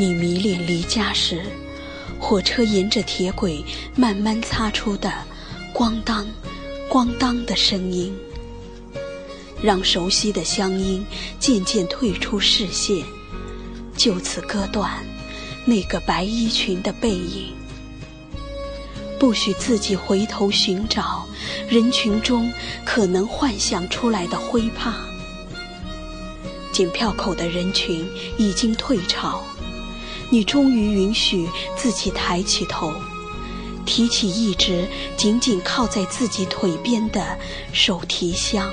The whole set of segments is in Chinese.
你迷恋离家时，火车沿着铁轨慢慢擦出的咣当、咣当的声音，让熟悉的乡音渐渐退出视线，就此割断那个白衣裙的背影。不许自己回头寻找人群中可能幻想出来的灰帕。检票口的人群已经退潮。你终于允许自己抬起头，提起一直紧紧靠在自己腿边的手提箱。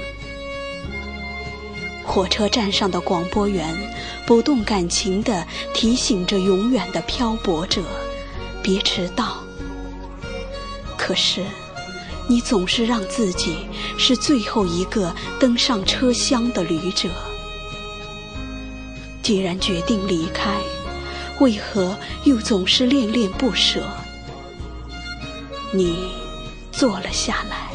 火车站上的广播员不动感情地提醒着永远的漂泊者：别迟到。可是，你总是让自己是最后一个登上车厢的旅者。既然决定离开。为何又总是恋恋不舍？你坐了下来，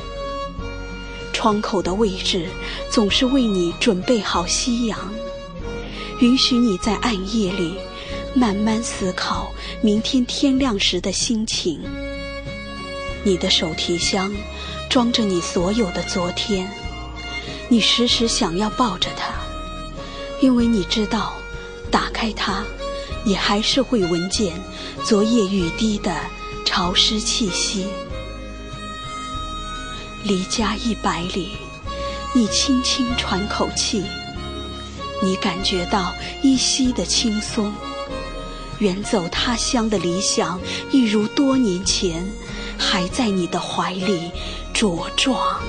窗口的位置总是为你准备好夕阳，允许你在暗夜里慢慢思考明天天亮时的心情。你的手提箱装着你所有的昨天，你时时想要抱着它，因为你知道，打开它。你还是会闻见昨夜雨滴的潮湿气息。离家一百里，你轻轻喘口气，你感觉到依稀的轻松。远走他乡的理想，一如多年前，还在你的怀里茁壮。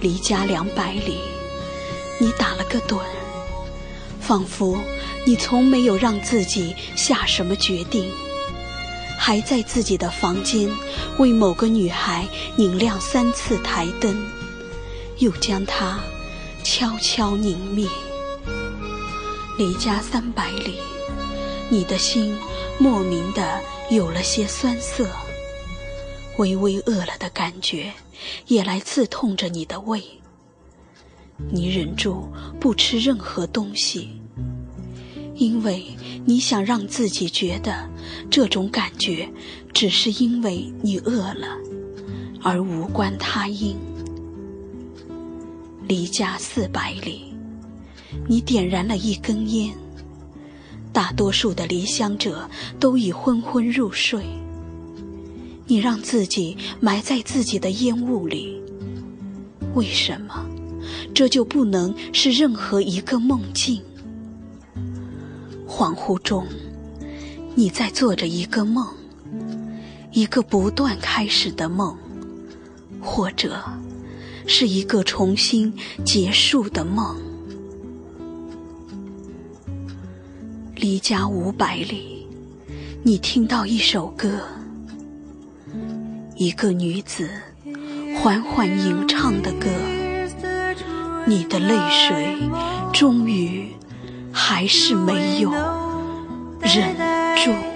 离家两百里，你打了个盹，仿佛。你从没有让自己下什么决定，还在自己的房间为某个女孩拧亮三次台灯，又将它悄悄拧灭。离家三百里，你的心莫名的有了些酸涩，微微饿了的感觉也来刺痛着你的胃。你忍住不吃任何东西。因为你想让自己觉得这种感觉只是因为你饿了，而无关他因。离家四百里，你点燃了一根烟。大多数的离乡者都已昏昏入睡，你让自己埋在自己的烟雾里。为什么这就不能是任何一个梦境？恍惚中，你在做着一个梦，一个不断开始的梦，或者是一个重新结束的梦。离家五百里，你听到一首歌，一个女子缓缓吟唱的歌，你的泪水终于。还是没有忍住。